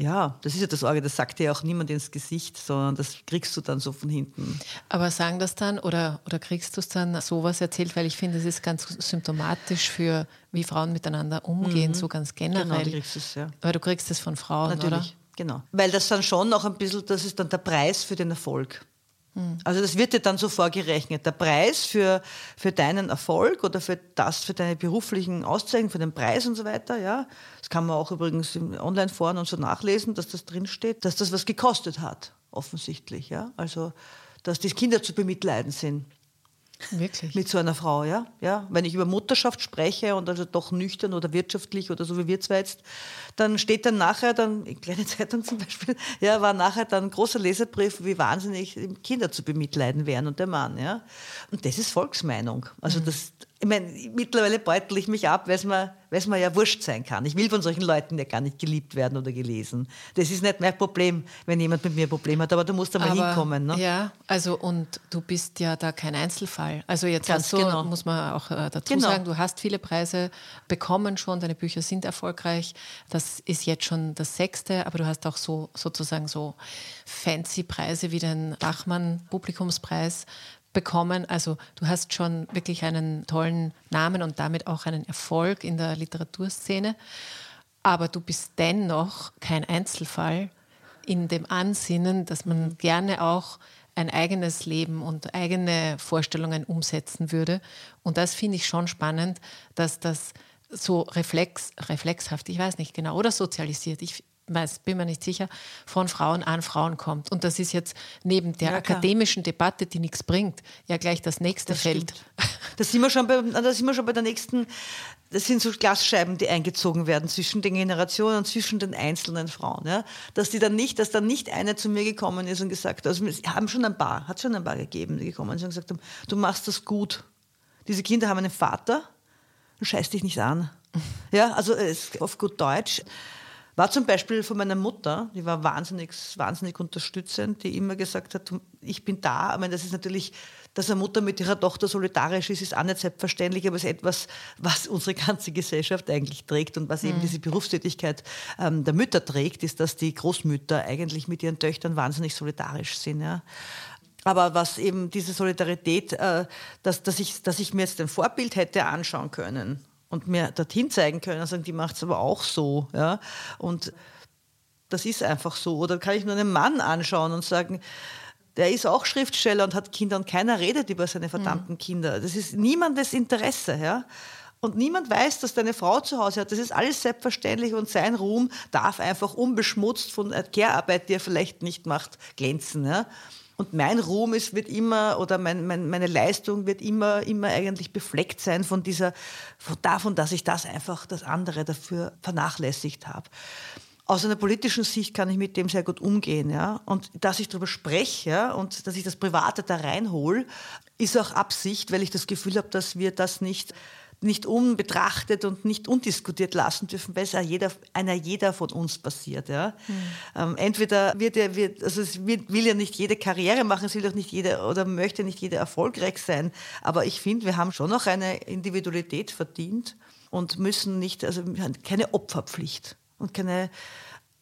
ja, das ist ja das Orge, das sagt dir auch niemand ins Gesicht, sondern das kriegst du dann so von hinten. Aber sagen das dann oder, oder kriegst du es dann sowas erzählt, weil ich finde, es ist ganz symptomatisch für, wie Frauen miteinander umgehen, mhm. so ganz generell. Genau, du kriegst es, ja. Weil du kriegst es von Frauen, Natürlich, oder? Genau. Weil das dann schon noch ein bisschen, das ist dann der Preis für den Erfolg. Hm. Also das wird dir dann so vorgerechnet. Der Preis für, für deinen Erfolg oder für das, für deine beruflichen Auszeichnungen, für den Preis und so weiter, ja. Das kann man auch übrigens im Online-Foren und so nachlesen, dass das drinsteht, dass das was gekostet hat, offensichtlich, ja. Also, dass die Kinder zu bemitleiden sind. Wirklich? Mit so einer Frau, ja. ja. Wenn ich über Mutterschaft spreche und also doch nüchtern oder wirtschaftlich oder so wie wir zwei jetzt, dann steht dann nachher, dann in kleine Zeitung zum Beispiel, ja, war nachher dann ein großer Leserbrief, wie wahnsinnig Kinder zu bemitleiden wären und der Mann, ja. Und das ist Volksmeinung. Also mhm. das, ich meine, mittlerweile beutel ich mich ab, weil es mir, mir ja wurscht sein kann. Ich will von solchen Leuten ja gar nicht geliebt werden oder gelesen. Das ist nicht mein Problem, wenn jemand mit mir ein Problem hat, aber du musst da mal aber, hinkommen. Ne? Ja, also und du bist ja da kein Einzelfall. Also jetzt Ganz so genau. muss man auch äh, dazu genau. sagen, du hast viele Preise bekommen schon, deine Bücher sind erfolgreich. Das ist jetzt schon das sechste, aber du hast auch so sozusagen so fancy Preise wie den Bachmann Publikumspreis bekommen. Also du hast schon wirklich einen tollen Namen und damit auch einen Erfolg in der Literaturszene. Aber du bist dennoch kein Einzelfall in dem Ansinnen, dass man gerne auch ein eigenes Leben und eigene Vorstellungen umsetzen würde. Und das finde ich schon spannend, dass das so reflex, reflexhaft, ich weiß nicht genau, oder sozialisiert. Ich weiß, bin mir nicht sicher, von Frauen an Frauen kommt. Und das ist jetzt neben der ja, akademischen Debatte, die nichts bringt, ja gleich das nächste das Feld. Da sind, wir schon bei, da sind wir schon bei der nächsten, das sind so Glasscheiben, die eingezogen werden zwischen den Generationen und zwischen den einzelnen Frauen. Ja? Dass, die dann nicht, dass dann nicht eine zu mir gekommen ist und gesagt hat, also haben schon ein paar, hat schon ein paar gegeben, die gekommen sind und gesagt haben, du machst das gut. Diese Kinder haben einen Vater, scheiß dich nicht an. Ja, also auf gut Deutsch war zum Beispiel von meiner Mutter, die war wahnsinnig, wahnsinnig unterstützend, die immer gesagt hat, ich bin da. Ich meine, das ist natürlich, dass eine Mutter mit ihrer Tochter solidarisch ist, ist auch nicht selbstverständlich, aber es ist etwas, was unsere ganze Gesellschaft eigentlich trägt und was mhm. eben diese Berufstätigkeit ähm, der Mütter trägt, ist, dass die Großmütter eigentlich mit ihren Töchtern wahnsinnig solidarisch sind. Ja. Aber was eben diese Solidarität, äh, dass, dass, ich, dass ich mir jetzt ein Vorbild hätte anschauen können und mir dorthin zeigen können und sagen, die macht es aber auch so. Ja? Und das ist einfach so. Oder kann ich nur einen Mann anschauen und sagen, der ist auch Schriftsteller und hat Kinder und keiner redet über seine verdammten mhm. Kinder. Das ist niemandes Interesse. Ja? Und niemand weiß, dass deine Frau zu Hause hat. Das ist alles selbstverständlich und sein Ruhm darf einfach unbeschmutzt von Care-Arbeit, die er vielleicht nicht macht, glänzen. Ja? Und mein Ruhm ist, wird immer, oder mein, mein, meine Leistung wird immer, immer eigentlich befleckt sein von dieser, von davon, dass ich das einfach, das andere dafür vernachlässigt habe. Aus einer politischen Sicht kann ich mit dem sehr gut umgehen, ja. Und dass ich darüber spreche ja, und dass ich das Private da reinhole, ist auch Absicht, weil ich das Gefühl habe, dass wir das nicht nicht unbetrachtet und nicht undiskutiert lassen dürfen, weil es jeder, einer jeder von uns passiert. Ja? Mhm. Ähm, entweder wird er, wird, also es wird, will ja nicht jede Karriere machen, es will auch nicht jeder oder möchte nicht jeder erfolgreich sein. Aber ich finde, wir haben schon noch eine Individualität verdient und müssen nicht, also keine Opferpflicht und keine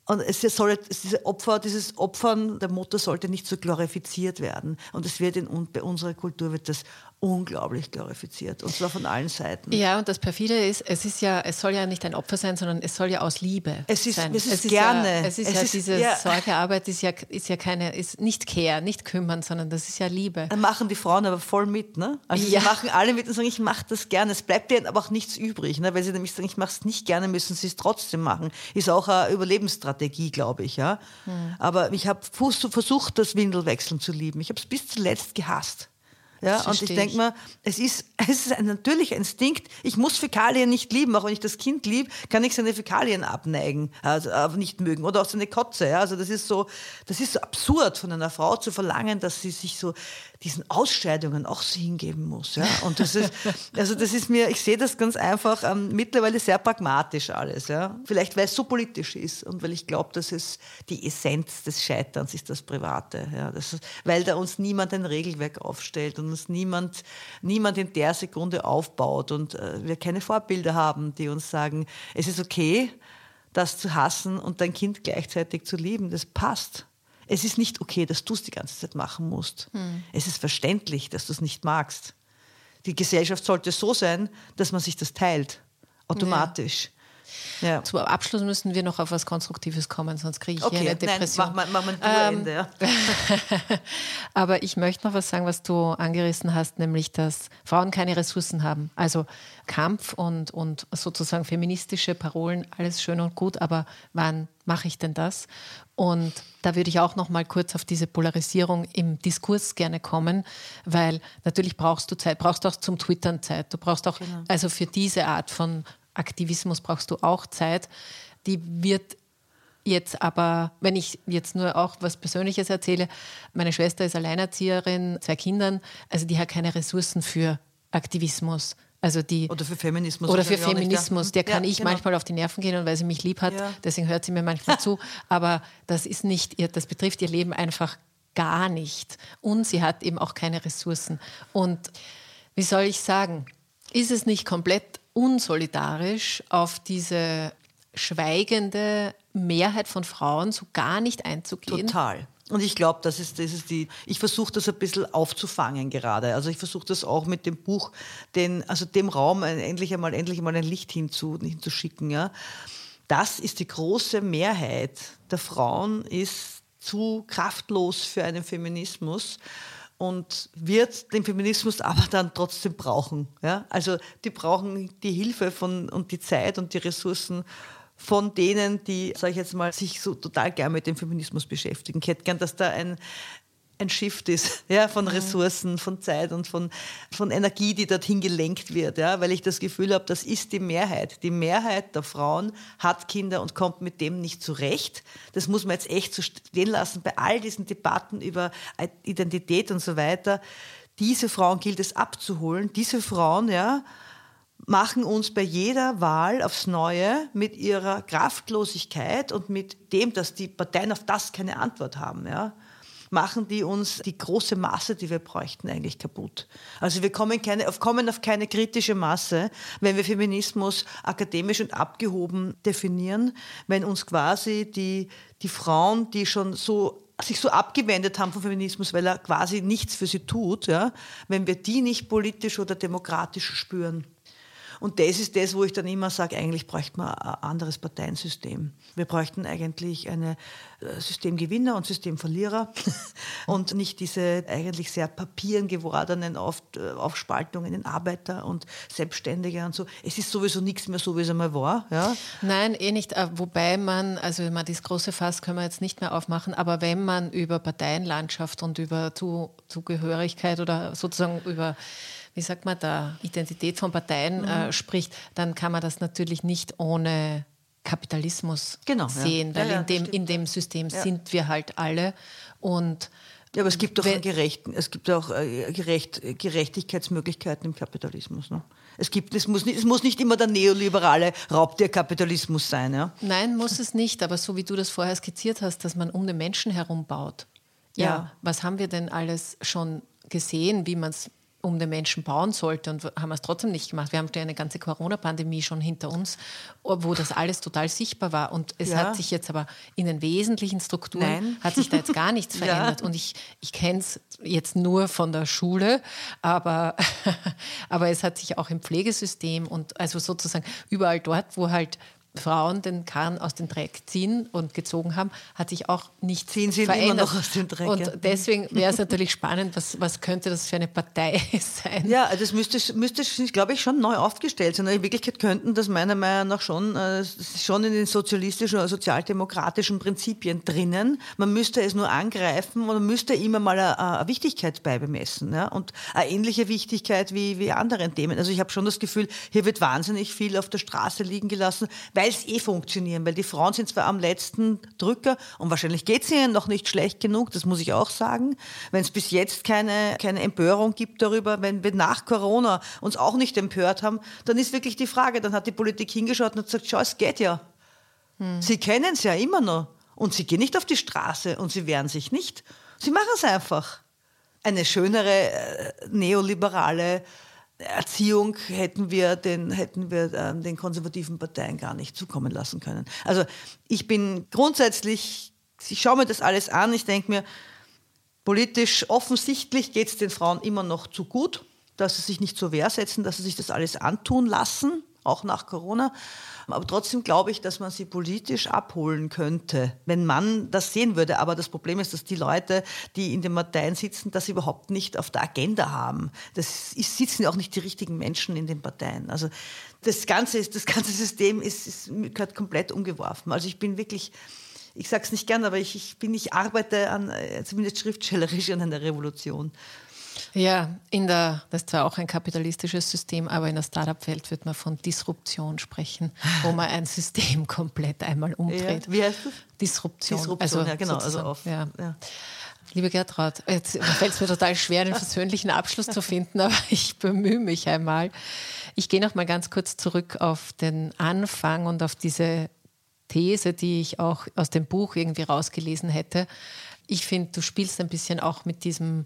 und es soll, diese Opfer, dieses Opfern der Mutter sollte nicht so glorifiziert werden. Und es wird in, bei unserer Kultur wird das unglaublich glorifiziert und zwar von allen Seiten. Ja, und das perfide ist, es ist ja, es soll ja nicht ein Opfer sein, sondern es soll ja aus Liebe es ist, sein. Es ist, es ist gerne. Ja, es ist es ja ist, diese ja. Sorgearbeit ist ja, ist ja keine, ist nicht Care, nicht kümmern, sondern das ist ja Liebe. Dann machen die Frauen aber voll mit, ne? Also ja. sie machen alle mit und sagen, ich mache das gerne. Es bleibt denen aber auch nichts übrig, ne? Weil sie nämlich sagen, ich mache es nicht gerne, müssen sie es trotzdem machen. Ist auch eine Überlebensstrategie, glaube ich, ja. Hm. Aber ich habe versucht, das Windelwechseln zu lieben. Ich habe es bis zuletzt gehasst. Ja, und ich denke mal, es ist, es ist ein natürlicher Instinkt. Ich muss Fäkalien nicht lieben. Auch wenn ich das Kind liebe, kann ich seine Fäkalien abneigen, also nicht mögen. Oder auch seine Kotze. Ja. Also das ist so, das ist so absurd von einer Frau zu verlangen, dass sie sich so diesen Ausscheidungen auch so hingeben muss. Ja? Und das ist, also das ist mir, ich sehe das ganz einfach ähm, mittlerweile sehr pragmatisch alles. Ja? Vielleicht, weil es so politisch ist und weil ich glaube, dass es die Essenz des Scheiterns ist, das Private. Ja? Das ist, weil da uns niemand ein Regelwerk aufstellt und uns niemand, niemand in der Sekunde aufbaut und äh, wir keine Vorbilder haben, die uns sagen, es ist okay, das zu hassen und dein Kind gleichzeitig zu lieben. Das passt. Es ist nicht okay, dass du es die ganze Zeit machen musst. Hm. Es ist verständlich, dass du es nicht magst. Die Gesellschaft sollte so sein, dass man sich das teilt, automatisch. Ja. Zum Abschluss müssen wir noch auf was Konstruktives kommen, sonst kriege ich okay. hier eine Depression. Nein, mach, mach, mach ein Ende, ja. Aber ich möchte noch was sagen, was du angerissen hast, nämlich, dass Frauen keine Ressourcen haben. Also Kampf und, und sozusagen feministische Parolen, alles schön und gut, aber wann mache ich denn das? Und da würde ich auch noch mal kurz auf diese Polarisierung im Diskurs gerne kommen, weil natürlich brauchst du Zeit, brauchst auch zum Twittern Zeit. Du brauchst auch, genau. also für diese Art von Aktivismus brauchst du auch Zeit. Die wird jetzt aber, wenn ich jetzt nur auch was Persönliches erzähle, meine Schwester ist Alleinerzieherin, zwei Kindern, also die hat keine Ressourcen für Aktivismus. Also die, oder für Feminismus. Oder für Feminismus. Der kann ja, ich genau. manchmal auf die Nerven gehen und weil sie mich lieb hat, ja. deswegen hört sie mir manchmal zu. Aber das ist nicht ihr, das betrifft ihr Leben einfach gar nicht. Und sie hat eben auch keine Ressourcen. Und wie soll ich sagen, ist es nicht komplett unsolidarisch, auf diese schweigende Mehrheit von Frauen so gar nicht einzugehen? Total. Und ich glaube, das ist, das ist die, ich versuche das ein bisschen aufzufangen gerade. Also ich versuche das auch mit dem Buch, den, also dem Raum endlich einmal, endlich einmal ein Licht hinzu, hinzuschicken. Ja. Das ist die große Mehrheit der Frauen, ist zu kraftlos für einen Feminismus und wird den Feminismus aber dann trotzdem brauchen. Ja? Also die brauchen die Hilfe von, und die Zeit und die Ressourcen von denen, die, sage ich jetzt mal, sich so total gern mit dem Feminismus beschäftigen. Ich hätte gern, dass da ein, ein Shift ist, ja, von mhm. Ressourcen, von Zeit und von, von Energie, die dorthin gelenkt wird, ja, weil ich das Gefühl habe, das ist die Mehrheit. Die Mehrheit der Frauen hat Kinder und kommt mit dem nicht zurecht. Das muss man jetzt echt so stehen lassen bei all diesen Debatten über Identität und so weiter. Diese Frauen gilt es abzuholen. Diese Frauen, ja, machen uns bei jeder Wahl aufs Neue mit ihrer Kraftlosigkeit und mit dem, dass die Parteien auf das keine Antwort haben, ja, machen die uns die große Masse, die wir bräuchten, eigentlich kaputt. Also wir kommen, keine, kommen auf keine kritische Masse, wenn wir Feminismus akademisch und abgehoben definieren, wenn uns quasi die, die Frauen, die schon so sich so abgewendet haben vom Feminismus, weil er quasi nichts für sie tut, ja, wenn wir die nicht politisch oder demokratisch spüren. Und das ist das, wo ich dann immer sage, eigentlich bräuchte man ein anderes Parteiensystem. Wir bräuchten eigentlich ein äh, Systemgewinner und Systemverlierer und nicht diese eigentlich sehr papieren gewordenen Auf, äh, Aufspaltungen in Arbeiter und Selbstständige und so. Es ist sowieso nichts mehr so, wie es einmal war. Ja? Nein, eh nicht. Äh, wobei man, also man das große Fass können wir jetzt nicht mehr aufmachen, aber wenn man über Parteienlandschaft und über Zugehörigkeit oder sozusagen über wie sagt man da, Identität von Parteien mhm. äh, spricht, dann kann man das natürlich nicht ohne Kapitalismus genau, sehen, ja. weil ja, ja, in, dem, in dem System sind wir halt alle und ja, aber es gibt doch Gerechten, es gibt auch äh, Gerecht, Gerechtigkeitsmöglichkeiten im Kapitalismus. Ne? Es, gibt, es, muss nicht, es muss nicht immer der neoliberale Raubtierkapitalismus sein. Ja? Nein, muss es nicht. Aber so wie du das vorher skizziert hast, dass man um den Menschen herum baut. Ja, ja. was haben wir denn alles schon gesehen, wie man es um den Menschen bauen sollte und haben es trotzdem nicht gemacht. Wir haben ja eine ganze Corona-Pandemie schon hinter uns, wo das alles total sichtbar war. Und es ja. hat sich jetzt aber in den wesentlichen Strukturen Nein. hat sich da jetzt gar nichts verändert. Ja. Und ich, ich kenne es jetzt nur von der Schule, aber, aber es hat sich auch im Pflegesystem und also sozusagen überall dort, wo halt Frauen den Karren aus dem Dreck ziehen und gezogen haben, hat sich auch nicht ziehen sie verändert. immer noch aus dem Dreck. Und ja. deswegen wäre es natürlich spannend, was, was könnte das für eine Partei sein? Ja, das müsste, müsste glaube ich, schon neu aufgestellt sein. In Wirklichkeit könnten das meiner Meinung nach schon, äh, schon in den sozialistischen oder sozialdemokratischen Prinzipien drinnen. Man müsste es nur angreifen und man müsste immer mal eine, eine Wichtigkeit beibemessen. Ja? Und eine ähnliche Wichtigkeit wie, wie anderen Themen. Also ich habe schon das Gefühl, hier wird wahnsinnig viel auf der Straße liegen gelassen, weil weil es eh funktionieren, weil die Frauen sind zwar am letzten Drücker und wahrscheinlich geht es ihnen noch nicht schlecht genug, das muss ich auch sagen. Wenn es bis jetzt keine, keine Empörung gibt darüber, wenn wir nach Corona uns auch nicht empört haben, dann ist wirklich die Frage, dann hat die Politik hingeschaut und gesagt, schau, es geht ja. Hm. Sie kennen es ja immer noch. Und sie gehen nicht auf die Straße und sie wehren sich nicht. Sie machen es einfach. Eine schönere äh, neoliberale Erziehung hätten wir den, hätten wir ähm, den konservativen Parteien gar nicht zukommen lassen können. Also ich bin grundsätzlich, ich schaue mir das alles an, ich denke mir, politisch offensichtlich geht es den Frauen immer noch zu gut, dass sie sich nicht zur Wehr setzen, dass sie sich das alles antun lassen. Auch nach Corona. Aber trotzdem glaube ich, dass man sie politisch abholen könnte, wenn man das sehen würde. Aber das Problem ist, dass die Leute, die in den Parteien sitzen, das überhaupt nicht auf der Agenda haben. Das ist, sitzen ja auch nicht die richtigen Menschen in den Parteien. Also das ganze, das ganze System ist, ist gehört komplett umgeworfen. Also ich bin wirklich ich sage es nicht gern, aber ich, ich, bin, ich arbeite an, äh, zumindest schriftstellerisch an einer Revolution. Ja, in der, das ist zwar auch ein kapitalistisches System, aber in der Startup-Welt wird man von Disruption sprechen, wo man ein System komplett einmal umdreht. Ja, wie heißt das? Disruption. Disruption, also, ja, genau. Also auf, ja. Ja. Liebe Gertraud, jetzt fällt es mir total schwer, einen persönlichen Abschluss zu finden, aber ich bemühe mich einmal. Ich gehe noch mal ganz kurz zurück auf den Anfang und auf diese These, die ich auch aus dem Buch irgendwie rausgelesen hätte. Ich finde, du spielst ein bisschen auch mit diesem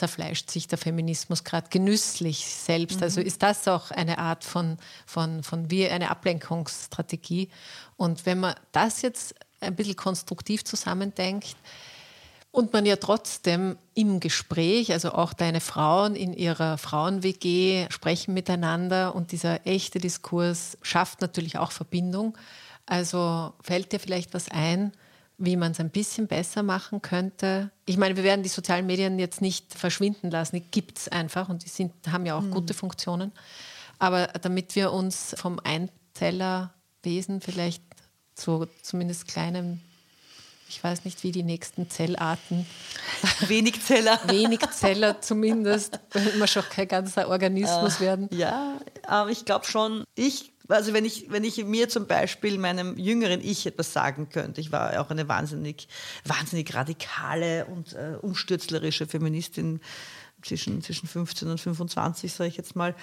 zerfleischt sich der Feminismus gerade genüsslich selbst. Mhm. Also ist das auch eine Art von, von, von wie eine Ablenkungsstrategie. Und wenn man das jetzt ein bisschen konstruktiv zusammendenkt, und man ja trotzdem im Gespräch, also auch deine Frauen in ihrer Frauen-WG sprechen miteinander und dieser echte Diskurs schafft natürlich auch Verbindung. Also fällt dir vielleicht was ein, wie man es ein bisschen besser machen könnte. Ich meine, wir werden die sozialen Medien jetzt nicht verschwinden lassen, die gibt es einfach und die sind, haben ja auch mhm. gute Funktionen. Aber damit wir uns vom Einzellerwesen vielleicht zu zumindest kleinem, ich weiß nicht, wie die nächsten Zellarten. Wenigzeller. Wenigzeller zumindest, wenn wir schon kein ganzer Organismus äh, werden. Ja, aber ich glaube schon, ich also wenn ich, wenn ich mir zum Beispiel meinem jüngeren Ich etwas sagen könnte, ich war auch eine wahnsinnig, wahnsinnig radikale und äh, umstürzlerische Feministin zwischen, zwischen 15 und 25, sage ich jetzt mal.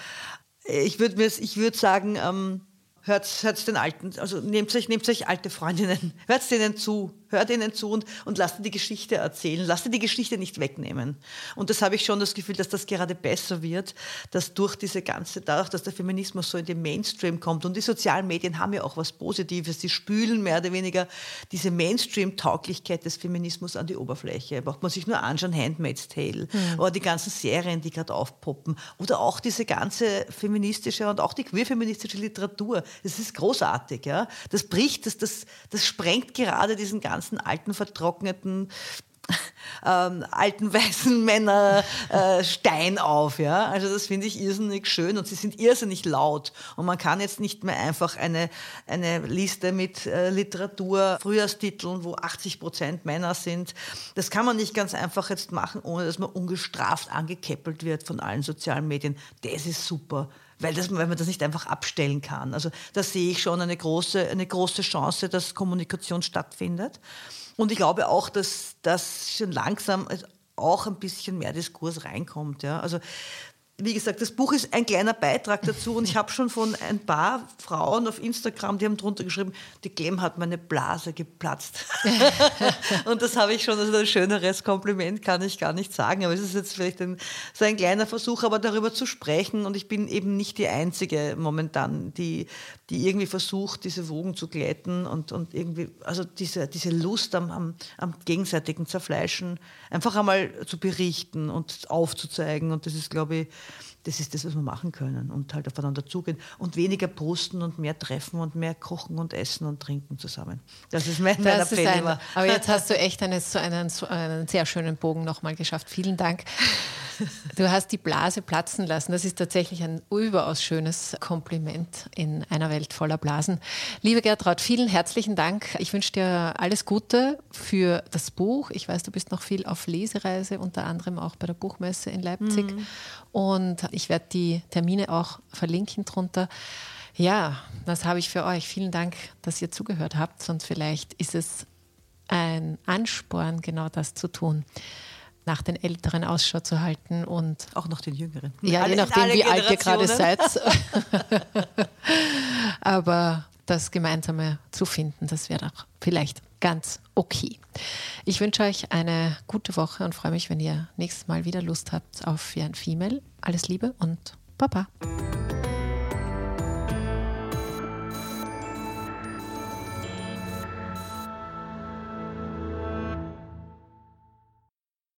Ich würde würd sagen, ähm, hört, hört den Alten, also nehmt euch, nehmt euch alte Freundinnen, hört denen zu, hört ihnen zu und, und lasst die Geschichte erzählen, lasst die Geschichte nicht wegnehmen. Und das habe ich schon das Gefühl, dass das gerade besser wird, dass durch diese ganze, dadurch, dass der Feminismus so in den Mainstream kommt und die sozialen Medien haben ja auch was Positives, die spülen mehr oder weniger diese Mainstream-Tauglichkeit des Feminismus an die Oberfläche. Braucht man sich nur anschauen, Handmaid's Tale mhm. oder die ganzen Serien, die gerade aufpoppen oder auch diese ganze feministische und auch die queer-feministische Literatur. Das ist großartig, ja. Das bricht, das, das, das sprengt gerade diesen ganzen ganzen alten, vertrockneten ähm, alten weißen Männer äh, Stein auf. Ja? Also das finde ich irrsinnig schön und sie sind irrsinnig laut. Und man kann jetzt nicht mehr einfach eine, eine Liste mit äh, Literatur, Frühjahrstiteln, wo 80 Prozent Männer sind. Das kann man nicht ganz einfach jetzt machen, ohne dass man ungestraft angekeppelt wird von allen sozialen Medien. Das ist super weil, das, weil man das nicht einfach abstellen kann. Also da sehe ich schon eine große, eine große Chance, dass Kommunikation stattfindet. Und ich glaube auch, dass das schon langsam auch ein bisschen mehr Diskurs reinkommt. Ja. Also wie gesagt, das Buch ist ein kleiner Beitrag dazu und ich habe schon von ein paar Frauen auf Instagram, die haben drunter geschrieben, die Clem hat meine Blase geplatzt. und das habe ich schon, also ein schöneres Kompliment kann ich gar nicht sagen, aber es ist jetzt vielleicht ein, so ein kleiner Versuch, aber darüber zu sprechen und ich bin eben nicht die Einzige momentan, die, die irgendwie versucht, diese Wogen zu glätten und, und irgendwie, also diese, diese Lust am, am, am gegenseitigen Zerfleischen einfach einmal zu berichten und aufzuzeigen. Und das ist, glaube ich, das ist das, was wir machen können und halt aufeinander zugehen und weniger posten und mehr treffen und mehr kochen und essen und trinken zusammen. Das ist mein, mein das Appell ein, Aber jetzt hast du echt einen, einen, einen sehr schönen Bogen nochmal geschafft. Vielen Dank. Du hast die Blase platzen lassen. Das ist tatsächlich ein überaus schönes Kompliment in einer Welt voller Blasen. Liebe Gertraud, vielen herzlichen Dank. Ich wünsche dir alles Gute für das Buch. Ich weiß, du bist noch viel auf Lesereise, unter anderem auch bei der Buchmesse in Leipzig. Mhm. Und ich werde die Termine auch verlinken drunter. Ja, das habe ich für euch. Vielen Dank, dass ihr zugehört habt. Sonst vielleicht ist es ein Ansporn, genau das zu tun nach den Älteren Ausschau zu halten und auch nach den Jüngeren. Ja, je nachdem, wie alt ihr gerade seid. Aber das Gemeinsame zu finden, das wäre doch vielleicht ganz okay. Ich wünsche euch eine gute Woche und freue mich, wenn ihr nächstes Mal wieder Lust habt auf Jan Female. Alles Liebe und Baba.